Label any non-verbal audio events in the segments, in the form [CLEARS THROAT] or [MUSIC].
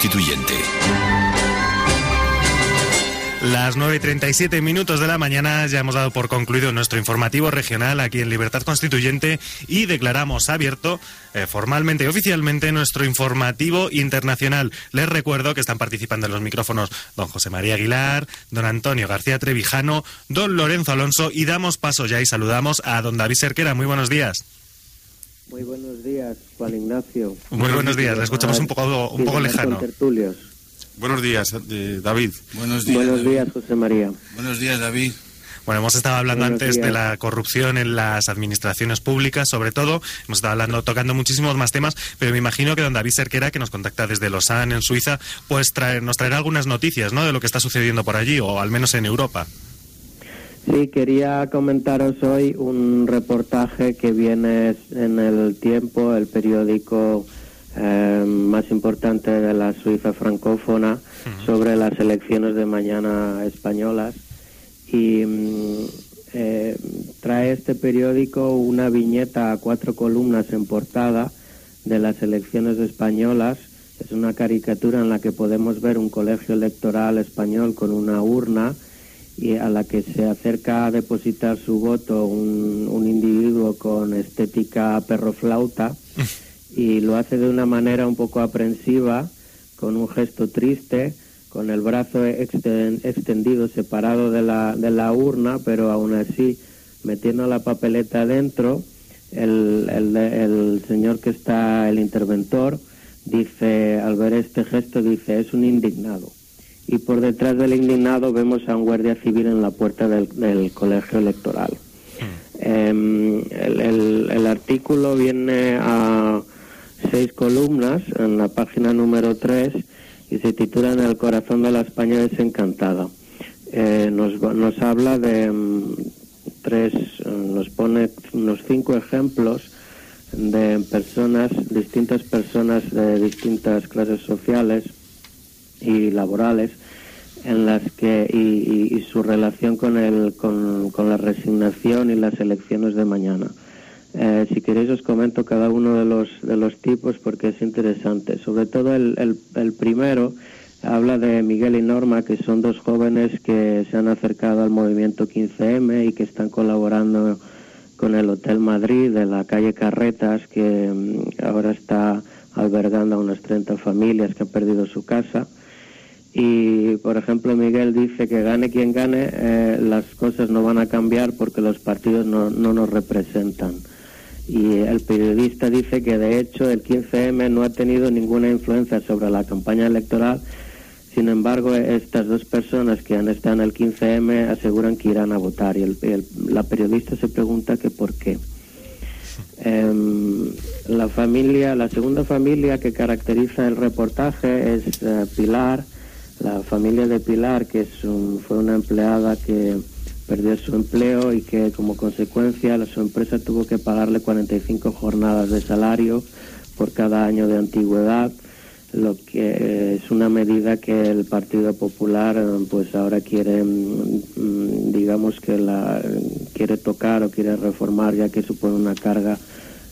Constituyente. Las 9 y 37 minutos de la mañana ya hemos dado por concluido nuestro informativo regional aquí en Libertad Constituyente y declaramos abierto eh, formalmente y oficialmente nuestro informativo internacional. Les recuerdo que están participando en los micrófonos don José María Aguilar, don Antonio García Trevijano, don Lorenzo Alonso y damos paso ya y saludamos a don David Serquera. Muy buenos días. Muy buenos días, Juan Ignacio. Muy buenos días, le escuchamos un poco, un poco lejano. Buenos días, eh, David. Buenos días, Buenos días José María. Buenos días, David. Bueno, hemos estado hablando antes de la corrupción en las administraciones públicas, sobre todo. Hemos estado hablando, tocando muchísimos más temas, pero me imagino que don David Serquera, que nos contacta desde Lausanne, en Suiza, pues nos traerá algunas noticias, ¿no?, de lo que está sucediendo por allí, o al menos en Europa. Sí, quería comentaros hoy un reportaje que viene en el tiempo, el periódico eh, más importante de la Suiza francófona sobre las elecciones de mañana españolas y mm, eh, trae este periódico una viñeta a cuatro columnas en portada de las elecciones españolas. Es una caricatura en la que podemos ver un colegio electoral español con una urna y a la que se acerca a depositar su voto un, un individuo con estética perro flauta. y lo hace de una manera un poco aprensiva, con un gesto triste, con el brazo extendido, separado de la, de la urna, pero aún así metiendo la papeleta dentro, el, el, el señor que está, el interventor, dice, al ver este gesto, dice, es un indignado. Y por detrás del indignado vemos a un guardia civil en la puerta del, colegio electoral. Em, el, artículo viene a seis columnas en la página número 3 y se titula En el corazón de la España desencantada. Eh, nos, habla de mm, tres, eh, nos pone unos cinco ejemplos de personas, distintas personas de distintas clases sociales y laborales en las que y, su relación con el con, con la resignación y las elecciones de mañana. Eh, si queréis os comento cada uno de los, de los tipos porque es interesante. Sobre todo el, el, primero habla de Miguel y Norma, que son dos jóvenes que se han acercado al movimiento 15M y que están colaborando con el Hotel Madrid de la calle Carretas, que mm, ahora está albergando a unas 30 familias que han perdido su casa. Y, por ejemplo, Miguel dice que gane quien gane, eh, las cosas no van a cambiar porque los partidos no, no nos representan y el periodista dice que de hecho el 15M no ha tenido ninguna influencia sobre la campaña electoral. Sin embargo, estas dos personas que han estado en el 15M aseguran que irán a votar y la periodista se pregunta que por qué. Em, la familia, la segunda familia que caracteriza el reportaje es eh, Pilar, la familia de Pilar, que es fue una empleada que perdió su empleo y que como consecuencia su empresa tuvo que pagarle 45 jornadas de salario por cada año de antigüedad, lo que es una medida que el Partido Popular pues ahora quiere mm, digamos que quiere tocar o quiere reformar ya que supone una carga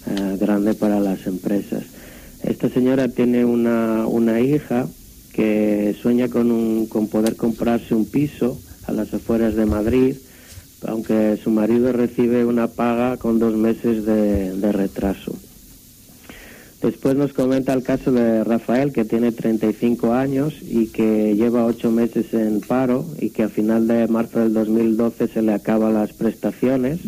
eh, grande para las empresas. Esta señora tiene una, una hija que sueña con, un, con poder comprarse un piso a las afueras de Madrid aunque su marido recibe una paga con dos meses de, retraso. Después nos comenta el caso de Rafael, que tiene 35 años y que lleva ocho meses en paro y que a final de marzo del 2012 se le acaban las prestaciones.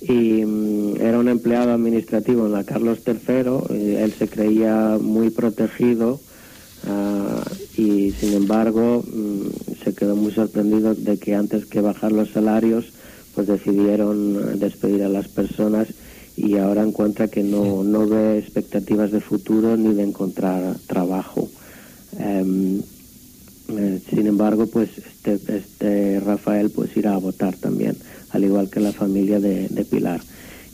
Y mm, era un empleado administrativo en la Carlos III, y él se creía muy protegido ah, y sin embargo mm, se quedó muy sorprendido de que antes que bajar los salarios pues decidieron despedir a las personas y ahora encuentra que no, no ve expectativas de futuro ni de encontrar trabajo. Eh, sin embargo, pues este, este Rafael pues irá a votar también, al igual que la familia de, de Pilar.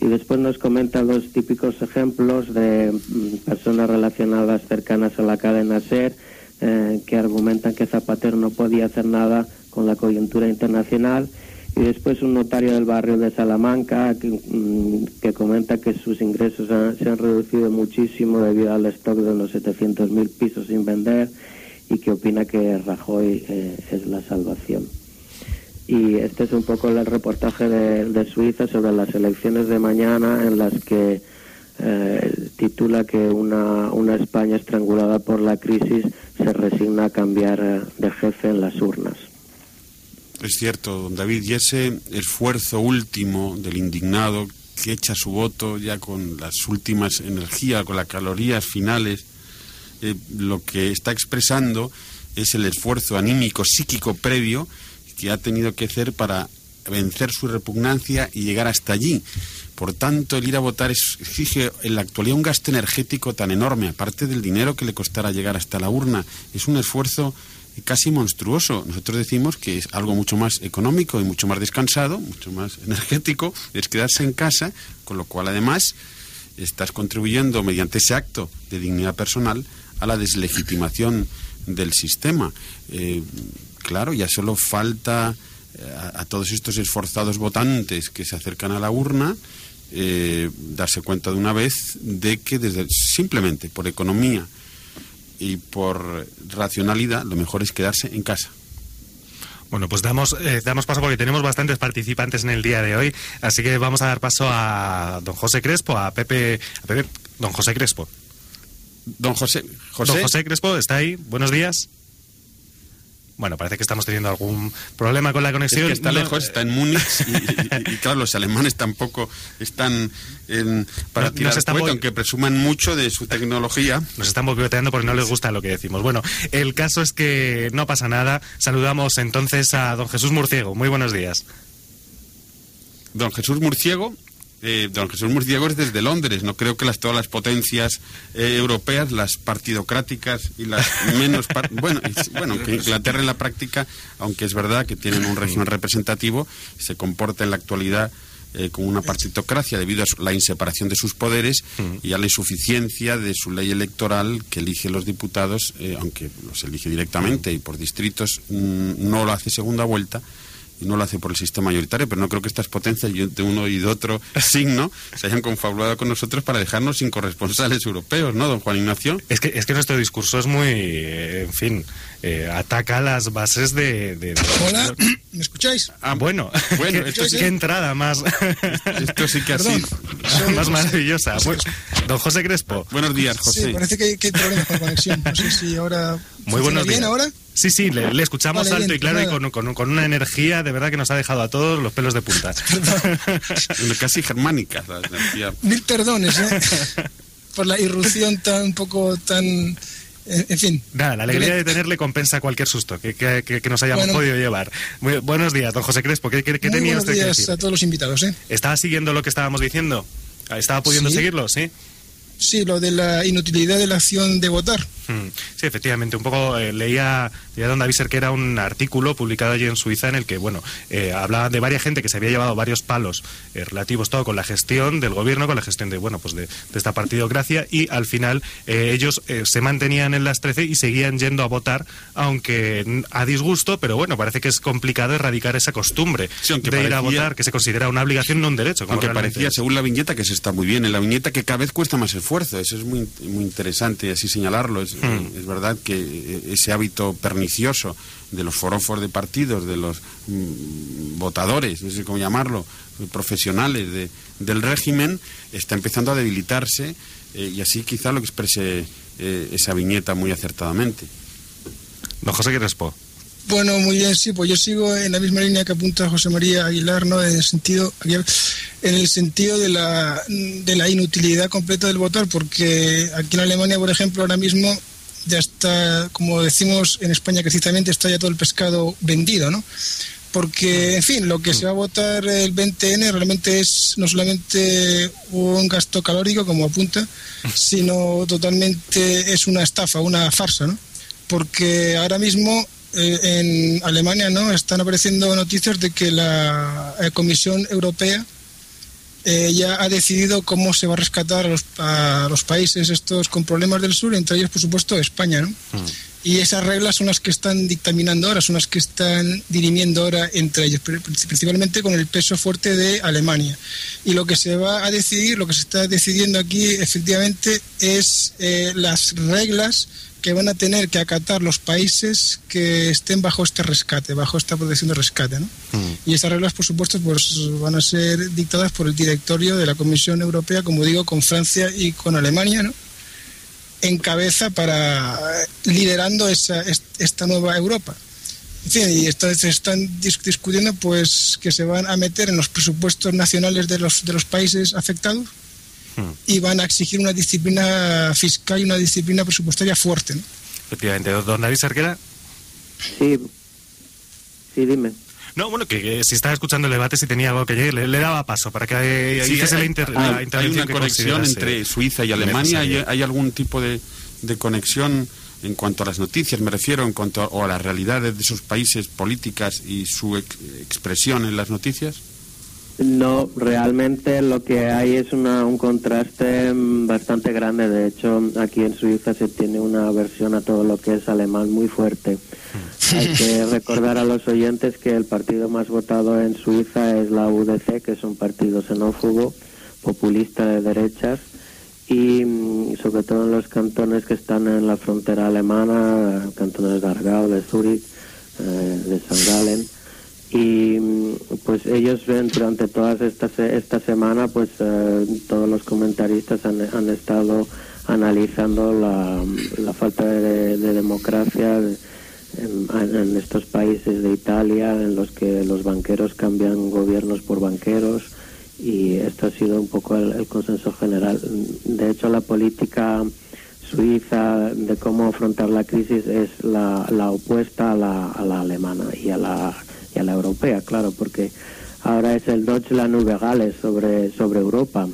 Y después nos comenta los típicos ejemplos de mm, personas relacionadas cercanas a la cadena SER, eh, que argumentan que Zapatero no podía hacer nada con la coyuntura internacional Y después un notario del barrio de Salamanca que, mm, comenta que sus ingresos se han reducido muchísimo debido al stock de unos 700.000 pisos sin vender y que opina que Rajoy eh, es la salvación. Y este es un poco el reportaje de, Suiza sobre las elecciones de mañana en las que eh, titula que una, una España estrangulada por la crisis se resigna a cambiar eh, de jefe en las urnas. Es cierto, don David, y ese esfuerzo último del indignado que echa su voto ya con las últimas energías, con las calorías finales, eh, lo que está expresando es el esfuerzo anímico, psíquico previo que ha tenido que hacer para vencer su repugnancia y llegar hasta allí. Por tanto, el ir a votar exige en la actualidad un gasto energético tan enorme, aparte del dinero que le costará llegar hasta la urna. Es un esfuerzo casi monstruoso. Nosotros decimos que es algo mucho más económico y mucho más descansado, mucho más [LAUGHS] energético, es quedarse en casa, con lo cual además estás contribuyendo mediante ese acto de dignidad personal a la deslegitimación del sistema. Eh, claro, ya solo falta eh, a, todos estos esforzados votantes que se acercan a la urna eh, darse cuenta de una vez de que desde simplemente por economía y por racionalidad lo mejor es quedarse en casa. Bueno, pues damos, damos paso porque tenemos bastantes participantes en el día de hoy, así que vamos a dar paso a don José Crespo, a Pepe, a Pepe don José Crespo. Don José, José. Don José Crespo, ¿está ahí? Buenos días. Bueno, parece que estamos teniendo algún problema con la conexión. está lejos, está en Múnich y, claro, los alemanes tampoco están en, para tirar aunque presuman mucho de su tecnología. Nos están boicoteando porque no les gusta lo que decimos. Bueno, el caso es que no pasa nada. Saludamos entonces a don Jesús Murciego. Muy buenos días. Don Jesús Murciego eh, don Jesús Murciego es desde Londres. No creo que las, todas las potencias eh, europeas, las partidocráticas y las [LAUGHS] menos... bueno, bueno, que Inglaterra en la práctica, aunque es verdad que tienen un régimen representativo, se comporta en la actualidad eh, como una partitocracia debido a la inseparación de sus poderes y a la insuficiencia de su ley electoral que elige los diputados, aunque los elige directamente y por distritos, mm, no lo hace segunda vuelta y no lo hace por el sistema mayoritario, pero no creo que estas potencias de uno y de otro [LAUGHS] signo se hayan confabulado con nosotros para dejarnos sin corresponsales europeos, ¿no, don Juan Ignacio? Es que, es que nuestro discurso es muy, en fin, eh, ataca las bases de, Hola, ¿me escucháis? Ah, bueno, bueno [LAUGHS] esto qué entrada más... esto sí que así... [LAUGHS] más maravillosa. don José Crespo. Buenos días, José. Sí, parece que hay, que hay problemas con conexión. No sé si ahora... Muy buenos bien días. ahora? Sí, sí, le, escuchamos alto y claro y con, con, una energía de verdad que nos ha dejado a todos los pelos de punta. [LAUGHS] [LAUGHS] Casi germánica Mil perdones, ¿eh? [LAUGHS] Por la irrupción tan un poco tan... En fin. Nada, la alegría de tenerle compensa cualquier susto que, que, nos hayamos podido llevar. buenos días, don José Crespo. ¿Qué, qué, tenía usted días a todos los invitados. ¿eh? ¿Estaba siguiendo lo que estábamos diciendo? ¿Estaba pudiendo seguirlo? Sí. Sí, lo de la inutilidad de la acción de votar. Hmm. Sí, efectivamente. Un poco eh, leía, don David que era un artículo publicado allí en Suiza en el que, bueno, eh, hablaba de varias gente que se había llevado varios palos eh, relativos todo con la gestión del gobierno, con la gestión de, bueno, pues de, esta partidocracia y al final ellos se mantenían en las 13 y seguían yendo a votar, aunque a disgusto, pero bueno, parece que es complicado erradicar esa costumbre de ir a votar, que se considera una obligación, no un derecho. aunque parecía, según la viñeta, que se está muy bien, en la viñeta que cada vez cuesta más esfuerzo. Eso es muy, muy interesante así señalarlo. Es, hmm. es verdad que eh, ese hábito pernicioso de los forofos de partidos, de los mm, votadores, no sé cómo llamarlo, profesionales de, del régimen, está empezando a debilitarse eh, y así quizá lo exprese eh, esa viñeta muy acertadamente. Don José Crespo. Bueno, muy bien, sí, pues yo sigo en la misma línea que apunta José María Aguilar, ¿no? En el sentido, en el sentido de la, de la inutilidad completa del votar, porque aquí en Alemania, por ejemplo, ahora mismo ya está, como decimos en España precisamente, está ya todo el pescado vendido, ¿no? Porque, en fin, lo que se va a votar el 20N realmente es no solamente un gasto calórico, como apunta, sino totalmente es una estafa, una farsa, ¿no? Porque ahora mismo eh, en Alemania no están apareciendo noticias de que la eh, Comisión Europea eh, ya ha decidido cómo se va a rescatar a los, países estos con problemas del sur, entre ellos, por supuesto, España. ¿no? Mm. Y esas reglas son las que están dictaminando ahora, son las que están dirimiendo ahora entre ellos, principalmente con el peso fuerte de Alemania. Y lo que se va a decidir, lo que se está decidiendo aquí efectivamente es eh, las reglas que van a tener que acatar los países que estén bajo este rescate, bajo esta protección de rescate. ¿no? Mm. Y esas reglas, por supuesto, pues van a ser dictadas por el directorio de la Comisión Europea, como digo, con Francia y con Alemania, ¿no? En cabeza para liderando esa, esta nueva Europa. En fin, y entonces están discutiendo pues que se van a meter en los presupuestos nacionales de los, de los países afectados hmm. y van a exigir una disciplina fiscal y una disciplina presupuestaria fuerte. ¿no? Efectivamente. ¿Don David Sarquera? Sí, sí, dime. No, bueno, que, si estaba escuchando el debate, si tenía algo que llegar, le, daba paso para que sí, hiciese la, inter, Hay una conexión entre Suiza y Alemania. ¿Hay, algún tipo de, conexión en cuanto a las noticias, me refiero, en cuanto a, o a las realidades de esos países políticas y su expresión en las noticias? No, realmente lo que hay es una, un contraste bastante grande. De hecho, aquí en Suiza se tiene una versión a todo lo que es alemán muy fuerte. Hay que recordar a los oyentes que el partido más votado en Suiza es la UDC, que es un partido xenófobo, populista de derechas, y mm, sobre todo en los cantones que están en la frontera alemana, cantones de Argau, de Zurich, eh, de St. Gallen y pues ellos ven durante todas estas esta semana pues eh, todos los comentaristas han, han estado analizando la, la falta de, democracia en, estos países de Italia en los que los banqueros cambian gobiernos por banqueros y esto ha sido un poco el, consenso general de hecho la política suiza de cómo afrontar la crisis es la, la opuesta a la, a la alemana y a la a la europea, claro, porque ahora es el Deutschland über Gales sobre, sobre Europa.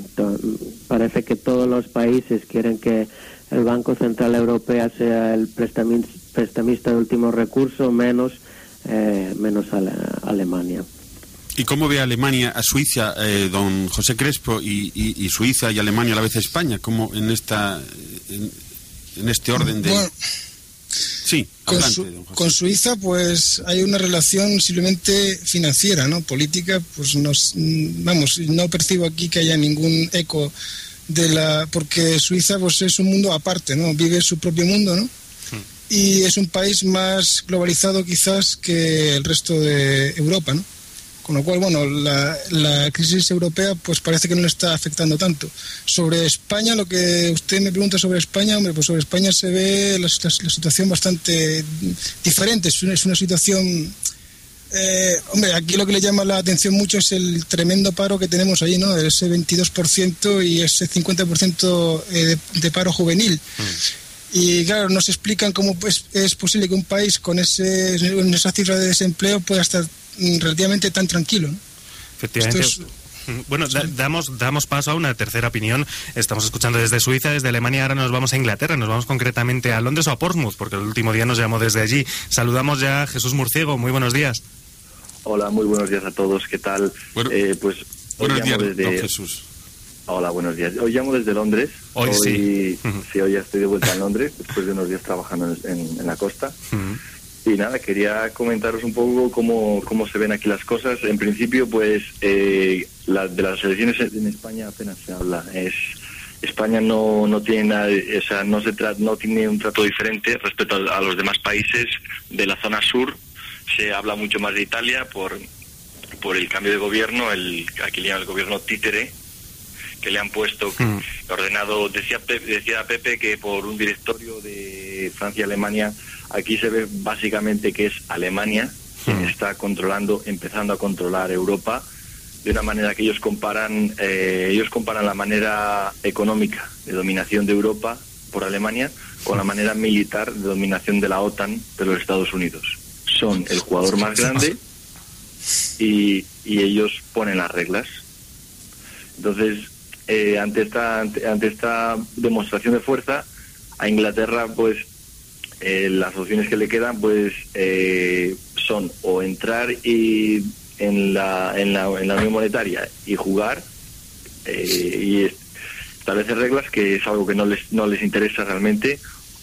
Parece que todos los países quieren que el Banco Central Europeo sea el prestamista de último recurso, menos, eh, menos Alemania. ¿Y cómo ve Alemania a Suiza, eh, don José Crespo, y, Suiza y Alemania a la vez España? ¿Cómo en, esta, en, este orden de...? Sí, con, Suiza pues hay una relación simplemente financiera, ¿no? Política, pues nos, vamos, no percibo aquí que haya ningún eco de la porque Suiza pues es un mundo aparte, ¿no? Vive su propio mundo, ¿no? Y es un país más globalizado quizás que el resto de Europa, ¿no? Con lo cual, bueno, la, crisis europea pues parece que no le está afectando tanto. Sobre España, lo que usted me pregunta sobre España, hombre, pues sobre España se ve la, situación bastante diferente. Es una, es una situación... Eh, hombre, aquí lo que le llama la atención mucho es el tremendo paro que tenemos ahí, ¿no? Ese 22% y ese 50% eh, de, de, paro juvenil. Mm. Y claro, nos explican cómo pues, es posible que un país con ese, esa cifra de desempleo pueda estar relativamente tan tranquilo. Efectivamente. Bueno, damos, damos paso a una tercera opinión. Estamos escuchando desde Suiza, desde Alemania, ahora nos vamos a Inglaterra, nos vamos concretamente a Londres o a Portsmouth, porque el último día nos llamó desde allí. Saludamos ya a Jesús Murciego, muy buenos días. Hola, muy buenos días a todos, ¿qué tal? eh, pues buenos días, desde... Jesús. Hola, buenos días. Hoy llamo desde Londres. Hoy, sí. sí. hoy ya estoy de vuelta en Londres, después de unos días trabajando en, la costa. Y nada, quería comentaros un poco cómo, cómo se ven aquí las cosas. En principio, pues eh, de las elecciones en España apenas se habla. Es España no, no tiene nada, o sea, no se no tiene un trato diferente respecto a, los demás países de la zona sur. Se habla mucho más de Italia por por el cambio de gobierno, el aquí el gobierno títere, que le han puesto mm. ordenado. Decía decía Pepe que por un directorio de Francia y Alemania Aquí se ve básicamente que es Alemania quien hmm. está controlando, empezando a controlar Europa de una manera que ellos comparan, eh, ellos comparan la manera económica de dominación de Europa por Alemania con la manera militar de dominación de la OTAN de los Estados Unidos. Son el jugador más grande y, ellos ponen las reglas. Entonces, eh, ante esta ante esta demostración de fuerza, a Inglaterra pues eh, las opciones que le quedan pues eh, son o entrar y en la, en la, en la Unión Monetaria y jugar eh, y establecer reglas que es algo que no les, no les interesa realmente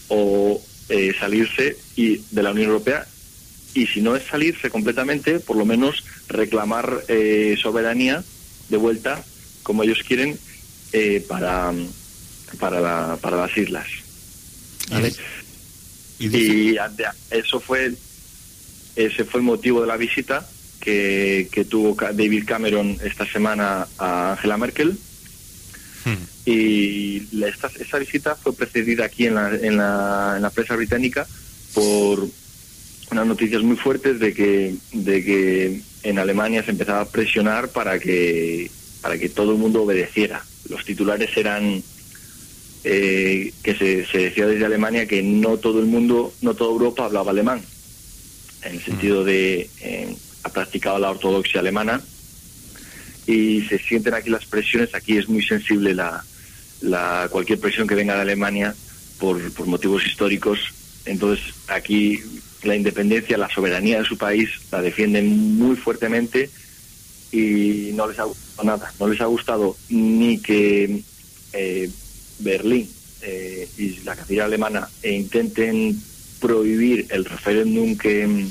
o, eh, salirse y de la Unión Europea. Y si no es salirse completamente, por lo menos reclamar soberanía de vuelta, como ellos quieren, eh, para, para, para las islas. Y, eso fue ese fue el motivo de la visita que, que tuvo David Cameron esta semana a Angela Merkel. Hmm. Y esta, esa visita fue precedida aquí en la, en, la, en la prensa británica por unas noticias muy fuertes de que, de que en Alemania se empezaba a presionar para que, para que todo el mundo obedeciera. Los titulares eran eh, que se, se, decía desde Alemania que no todo el mundo, no toda Europa hablaba alemán, en el sentido de eh, ha practicado la ortodoxia alemana y se sienten aquí las presiones. Aquí es muy sensible la, la cualquier presión que venga de Alemania por, por motivos históricos. Entonces aquí la independencia, la soberanía de su país la defienden muy fuertemente y no les ha gustado nada. No les ha gustado ni que eh, Berlín eh, y la canciller alemana intenten prohibir el referéndum que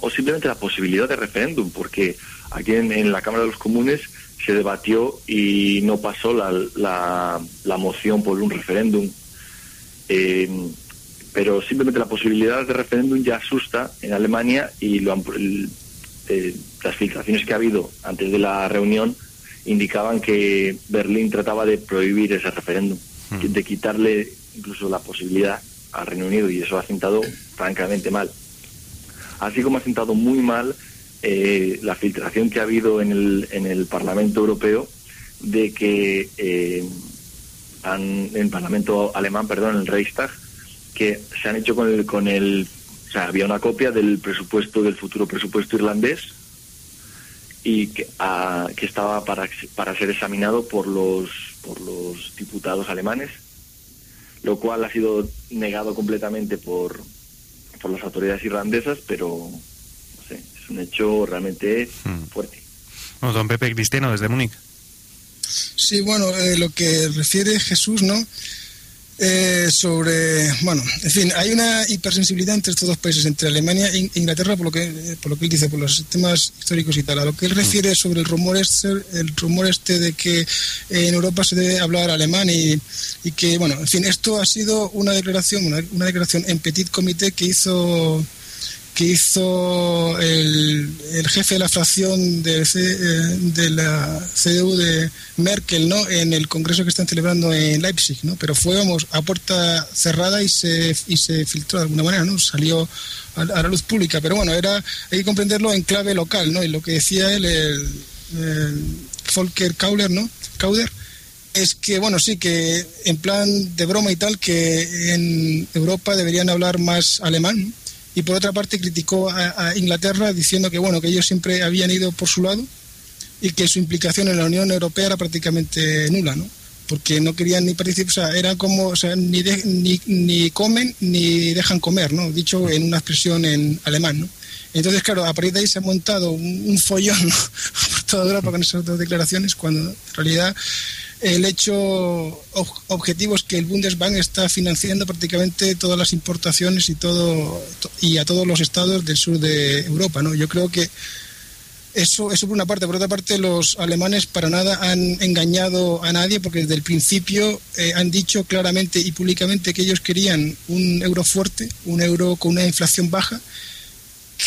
o simplemente la posibilidad de referéndum, porque aquí en, la Cámara de los Comunes se debatió y no pasó la, la, la moción por un referéndum. Eh, pero simplemente la posibilidad de referéndum ya asusta en Alemania y lo eh, las filtraciones que ha habido antes de la reunión indicaban que Berlín trataba de prohibir ese referéndum, hmm. de quitarle incluso la posibilidad al Reino Unido y eso ha sentado francamente mal. Así como ha sentado muy mal eh, la filtración que ha habido en el, en el Parlamento Europeo de que eh, en el Parlamento alemán, perdón, el Reichstag, que se han hecho con el, con el, o sea, había una copia del presupuesto, del futuro presupuesto irlandés, y que, que estaba para, para ser examinado por los, por los diputados alemanes, lo cual ha sido negado completamente por, por las autoridades irlandesas, pero no sé, es un hecho realmente hmm. fuerte. Bueno, don Pepe Cristiano, desde Múnich. Sí, bueno, eh, lo que refiere Jesús, ¿no? Eh, sobre, bueno, en fin, hay una hipersensibilidad entre estos dos países, entre Alemania e Inglaterra, por lo que por lo que él dice, por los temas históricos y tal. A lo que él refiere sobre el rumor este, el rumor este de que en Europa se debe hablar alemán y, y, que, bueno, en fin, esto ha sido una declaración, una, una declaración en petit comité que hizo que hizo el, el, jefe de la fracción de, eh, de, la CDU de Merkel ¿no? en el congreso que están celebrando en Leipzig, ¿no? pero fue vamos, a puerta cerrada y se, y se filtró de alguna manera, ¿no? salió a, la luz pública, pero bueno, era hay que comprenderlo en clave local, ¿no? y lo que decía él, el, Volker Kauder, ¿no? Kauder, es que, bueno, sí, que en plan de broma y tal, que en Europa deberían hablar más alemán, y por otra parte criticó a, Inglaterra diciendo que bueno que ellos siempre habían ido por su lado y que su implicación en la Unión Europea era prácticamente nula, ¿no? Porque no querían ni participar, o sea, era como, ni, ni, ni comen ni dejan comer, ¿no? Dicho en una expresión en alemán, ¿no? Entonces, claro, a partir de ahí se ha montado un, follón [LAUGHS] por toda Europa con esas dos declaraciones, cuando en realidad el hecho objetivo es que el Bundesbank está financiando prácticamente todas las importaciones y todo y a todos los estados del sur de Europa, ¿no? Yo creo que eso, eso por una parte. Por otra parte, los alemanes para nada han engañado a nadie porque desde el principio eh, han dicho claramente y públicamente que ellos querían un euro fuerte, un euro con una inflación baja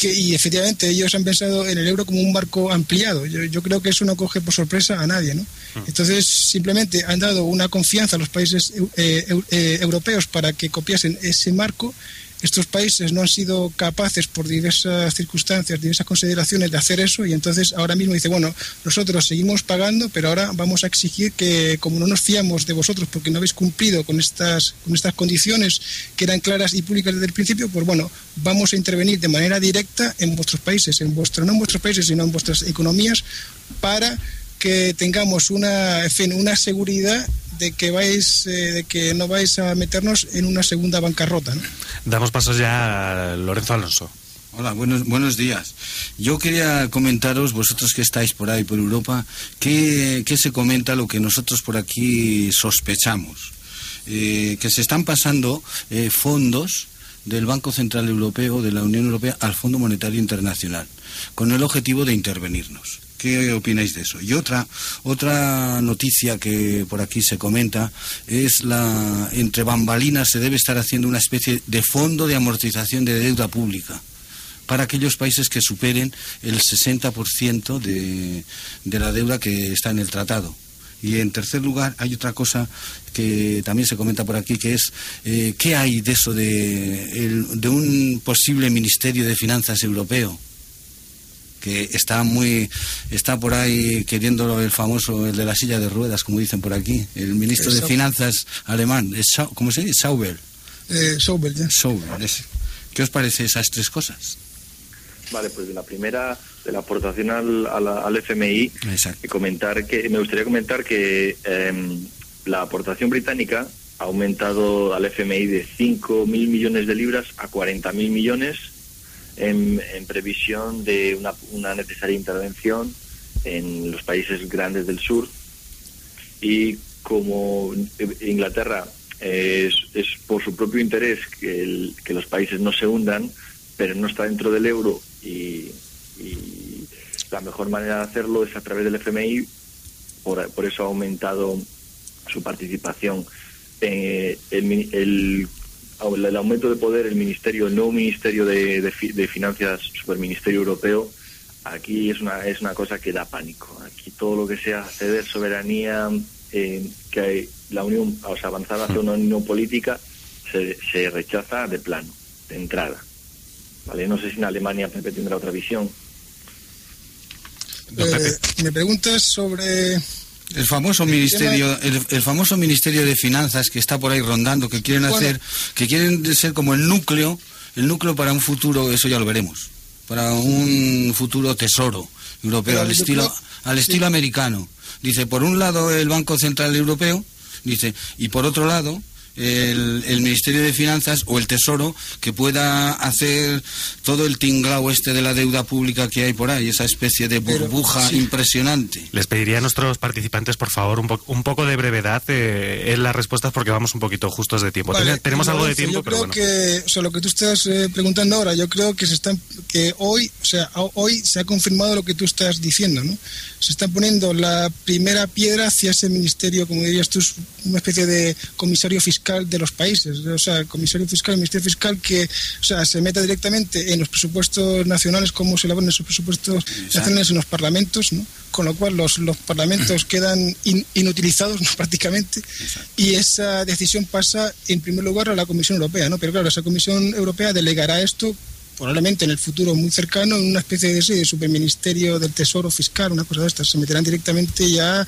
y efectivamente ellos han pensado en el euro como un marco ampliado. Yo, creo que eso no coge por sorpresa a nadie. ¿no? Mm. Entonces, simplemente han dado una confianza a los países eh, eh, europeos para que copiasen ese marco estos países no han sido capaces por diversas circunstancias, diversas consideraciones de hacer eso y entonces ahora mismo dice, bueno, nosotros seguimos pagando, pero ahora vamos a exigir que como no nos fiamos de vosotros porque no habéis cumplido con estas, con estas condiciones que eran claras y públicas desde el principio, pues bueno, vamos a intervenir de manera directa en vuestros países, en vuestro, no en vuestros países, sino en vuestras economías para que tengamos una, en fin, una seguridad de que vais, eh, de que no vais a meternos en una segunda bancarrota. ¿no? Damos pasos ya a Lorenzo Alonso. Hola, buenos, buenos días. Yo quería comentaros, vosotros que estáis por ahí, por Europa, qué, se comenta lo que nosotros por aquí sospechamos. Eh, que se están pasando eh, fondos del Banco Central Europeo, de la Unión Europea, al Fondo Monetario Internacional, con el objetivo de intervenirnos. ¿Qué opináis de eso? Y otra, otra noticia que por aquí se comenta es la entre bambalinas se debe estar haciendo una especie de fondo de amortización de deuda pública para aquellos países que superen el 60% de, de la deuda que está en el tratado. Y en tercer lugar, hay otra cosa que también se comenta por aquí, que es eh, qué hay de eso de, de un posible Ministerio de Finanzas europeo que está muy está por ahí queriendo el famoso el de la silla de ruedas como dicen por aquí. El ministro de finanzas alemán cómo se dice Sauber. Eh, Sauber, ya. Sauber qué os parece esas tres cosas Vale, pues de la primera, de la aportación al, al, FMI, comentar que me gustaría comentar que em, la aportación británica ha aumentado al FMI de 5.000 millones de libras a 40.000 millones en, previsión de una, una necesaria intervención en los países grandes del sur. Y como Inglaterra es, es por su propio interés que, los países no se hundan, pero no está dentro del euro y, la mejor manera de hacerlo es a través del FMI, por, por eso ha aumentado su participación. Eh, el, el, el, aumento de poder, el ministerio, el nuevo ministerio de, de, finanzas, superministerio europeo, aquí es una, es una cosa que da pánico. Aquí todo lo que sea ceder soberanía, eh, que la Unión, o sea, avanzar hacia una unión política, se, se rechaza de plano, de entrada. ¿vale? No sé si en Alemania Pepe tendrá otra visión. Eh, me preguntas sobre el famoso ministerio el, famoso ministerio de finanzas que está por ahí rondando que quieren hacer que quieren ser como el núcleo el núcleo para un futuro eso ya lo veremos para un futuro tesoro europeo al estilo al estilo americano. Dice por un lado el banco central europeo dice y por otro lado el, Ministerio de Finanzas o el Tesoro que pueda hacer todo el tinglao este de la deuda pública que hay por ahí, esa especie de burbuja impresionante. Les pediría a nuestros participantes, por favor, un, un poco de brevedad eh, en las respuestas porque vamos un poquito justos de tiempo. Tenemos algo de tiempo, yo pero creo que, o sea, lo que tú estás eh, preguntando ahora, yo creo que se están, que hoy, o sea, hoy se ha confirmado lo que tú estás diciendo, ¿no? Se está poniendo la primera piedra hacia ese ministerio, como dirías tú, una especie de comisario fiscal de los países, o sea, el comisario fiscal, el ministerio fiscal que o sea, se meta directamente en los presupuestos nacionales, como se elaboran esos presupuestos nacionales en los parlamentos, ¿no? con lo cual los, los parlamentos [CLEARS THROAT] quedan inutilizados [LAUGHS] prácticamente y esa decisión pasa en primer lugar a la Comisión Europea, ¿no? pero claro, esa Comisión Europea delegará esto probablemente en el futuro muy cercano en una especie de, de superministerio del Tesoro fiscal, una cosa de estas. Se meterán directamente ya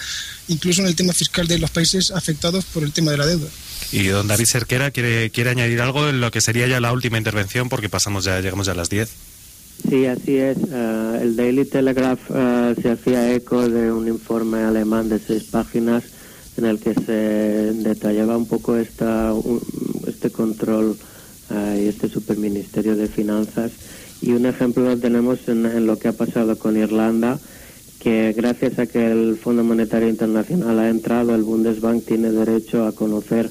incluso en el tema fiscal de los países afectados por el tema de la deuda. Y don David Cerquera quiere, quiere añadir algo en lo que sería ya la última intervención, porque pasamos ya, llegamos ya a las 10. Sí, así es. Eh, el Daily Telegraph eh, se hacía eco de un informe alemán de seis páginas en el que se detallaba un poco esta, este control y este superministerio de finanzas. Y un ejemplo lo tenemos en, lo que ha pasado con Irlanda, que gracias a que el Fondo Monetario Internacional ha entrado, el Bundesbank tiene derecho a conocer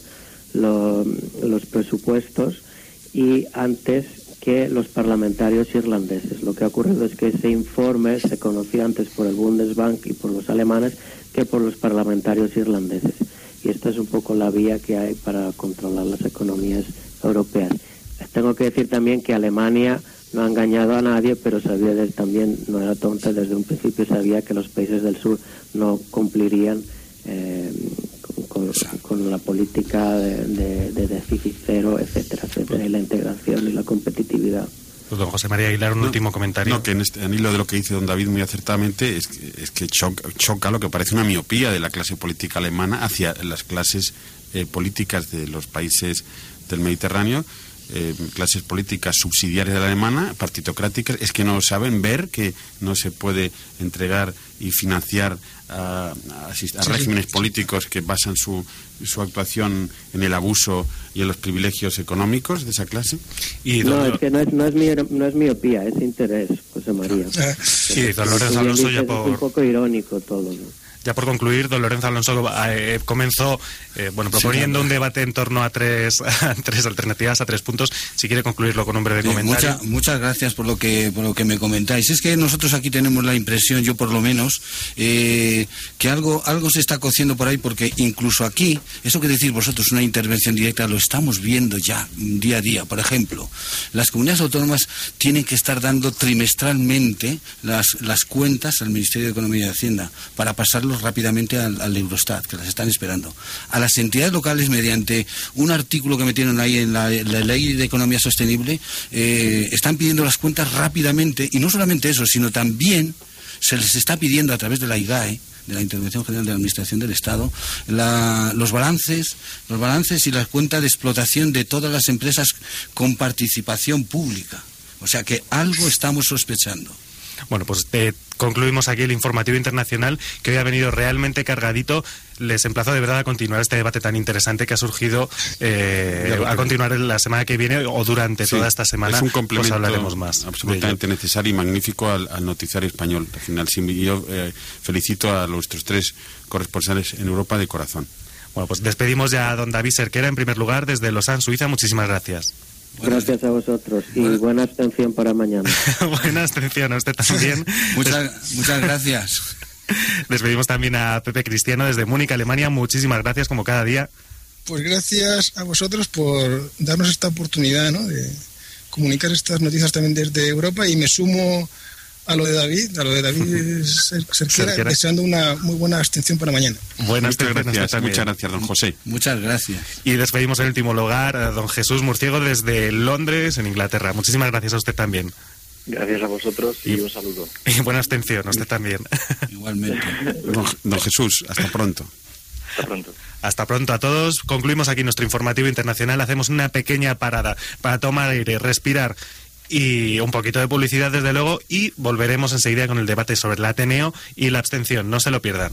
los presupuestos y antes que los parlamentarios irlandeses. Lo que ha ocurrido es que ese informe se conocía antes por el Bundesbank y por los alemanes que por los parlamentarios irlandeses. Y esta es un poco la vía que hay para controlar las economías europeas. Tengo que decir también que Alemania no ha engañado a nadie, pero sabía también, no era tonta, desde un principio sabía que los países del sur no cumplirían eh, con, la política de, déficit cero, etcétera, etcétera, y la integración y la competitividad. Pues don José María Aguilar, un último comentario. No, que en, este, hilo de lo que dice don David muy acertadamente es que, es que choca, lo que parece una miopía de la clase política alemana hacia las clases eh, políticas de los países del Mediterráneo eh, clases políticas subsidiarias de la alemana, partitocráticas, es que no saben ver que no se puede entregar y financiar a, regímenes políticos que basan su, su actuación en el abuso y en los privilegios económicos de esa clase. Y no, es que no es, no, es no es miopía, es interés José María. Ah, sí, don Lorenzo Alonso ya por... Es un poco irónico todo, ¿no? Ya por concluir, don Lorenzo Alonso eh, comenzó eh, bueno, proponiendo un debate en torno a tres, [LAUGHS] tres alternativas, a tres puntos. Si quiere concluirlo con un breve comentario. muchas gracias por lo, que, por lo que me comentáis. Es que nosotros aquí tenemos la impresión, yo por lo menos, eh, que algo, algo se está cociendo por ahí, porque incluso aquí, eso que decís vosotros, una intervención directa, lo estamos viendo ya día a día. Por ejemplo, las comunidades autónomas tienen que estar dando trimestralmente las, las cuentas al Ministerio de Economía y Hacienda para pasarlos rápidamente al, Eurostat, que las están esperando. A las entidades locales, mediante un artículo que metieron ahí en la, Ley de Economía Sostenible, eh, están pidiendo las cuentas rápidamente, y no solamente eso, sino también se les está pidiendo a través de la IGAE, de la Intervención General de la Administración del Estado, los balances, los balances y las cuentas de explotación de todas las empresas con participación pública. O sea que algo estamos sospechando. Bueno, pues te concluimos aquí el informativo internacional que hoy ha venido realmente cargadito. Les emplazo de verdad a continuar este debate tan interesante que ha surgido eh, a continuar la semana que viene o durante toda esta semana. Es un complemento hablaremos más absolutamente necesario y magnífico al, noticiario español. Al final, yo eh, felicito a nuestros tres corresponsales en Europa de corazón. Bueno, pues despedimos ya a don David Serquera en primer lugar desde Lausanne, Suiza. Muchísimas gracias. Gracias a vosotros y buena abstención para mañana. [LAUGHS] buena abstención a usted también. [LAUGHS] muchas, muchas gracias. [LAUGHS] Despedimos también a Pepe Cristiano desde Múnich, Alemania. Muchísimas gracias, como cada día. Pues gracias a vosotros por darnos esta oportunidad ¿no? de comunicar estas noticias también desde Europa y me sumo a lo de David, a lo de David Serquera, deseando una muy buena abstención para mañana. Buenas gracias, muchas gracias, don José. Muchas gracias. Y despedimos en último lugar a don Jesús Murciego desde Londres, en Inglaterra. Muchísimas gracias a usted también. Gracias a vosotros y, un saludo. [LAUGHS] Y buena abstención, a usted también. [LAUGHS] Igualmente. don Jesús, hasta pronto. Hasta pronto. Hasta pronto a todos. Concluimos aquí nuestro informativo internacional. Hacemos una pequeña parada para tomar aire, respirar y un poquito de publicidad desde luego y volveremos enseguida con el debate sobre el Ateneo y la abstención. No se lo pierdan.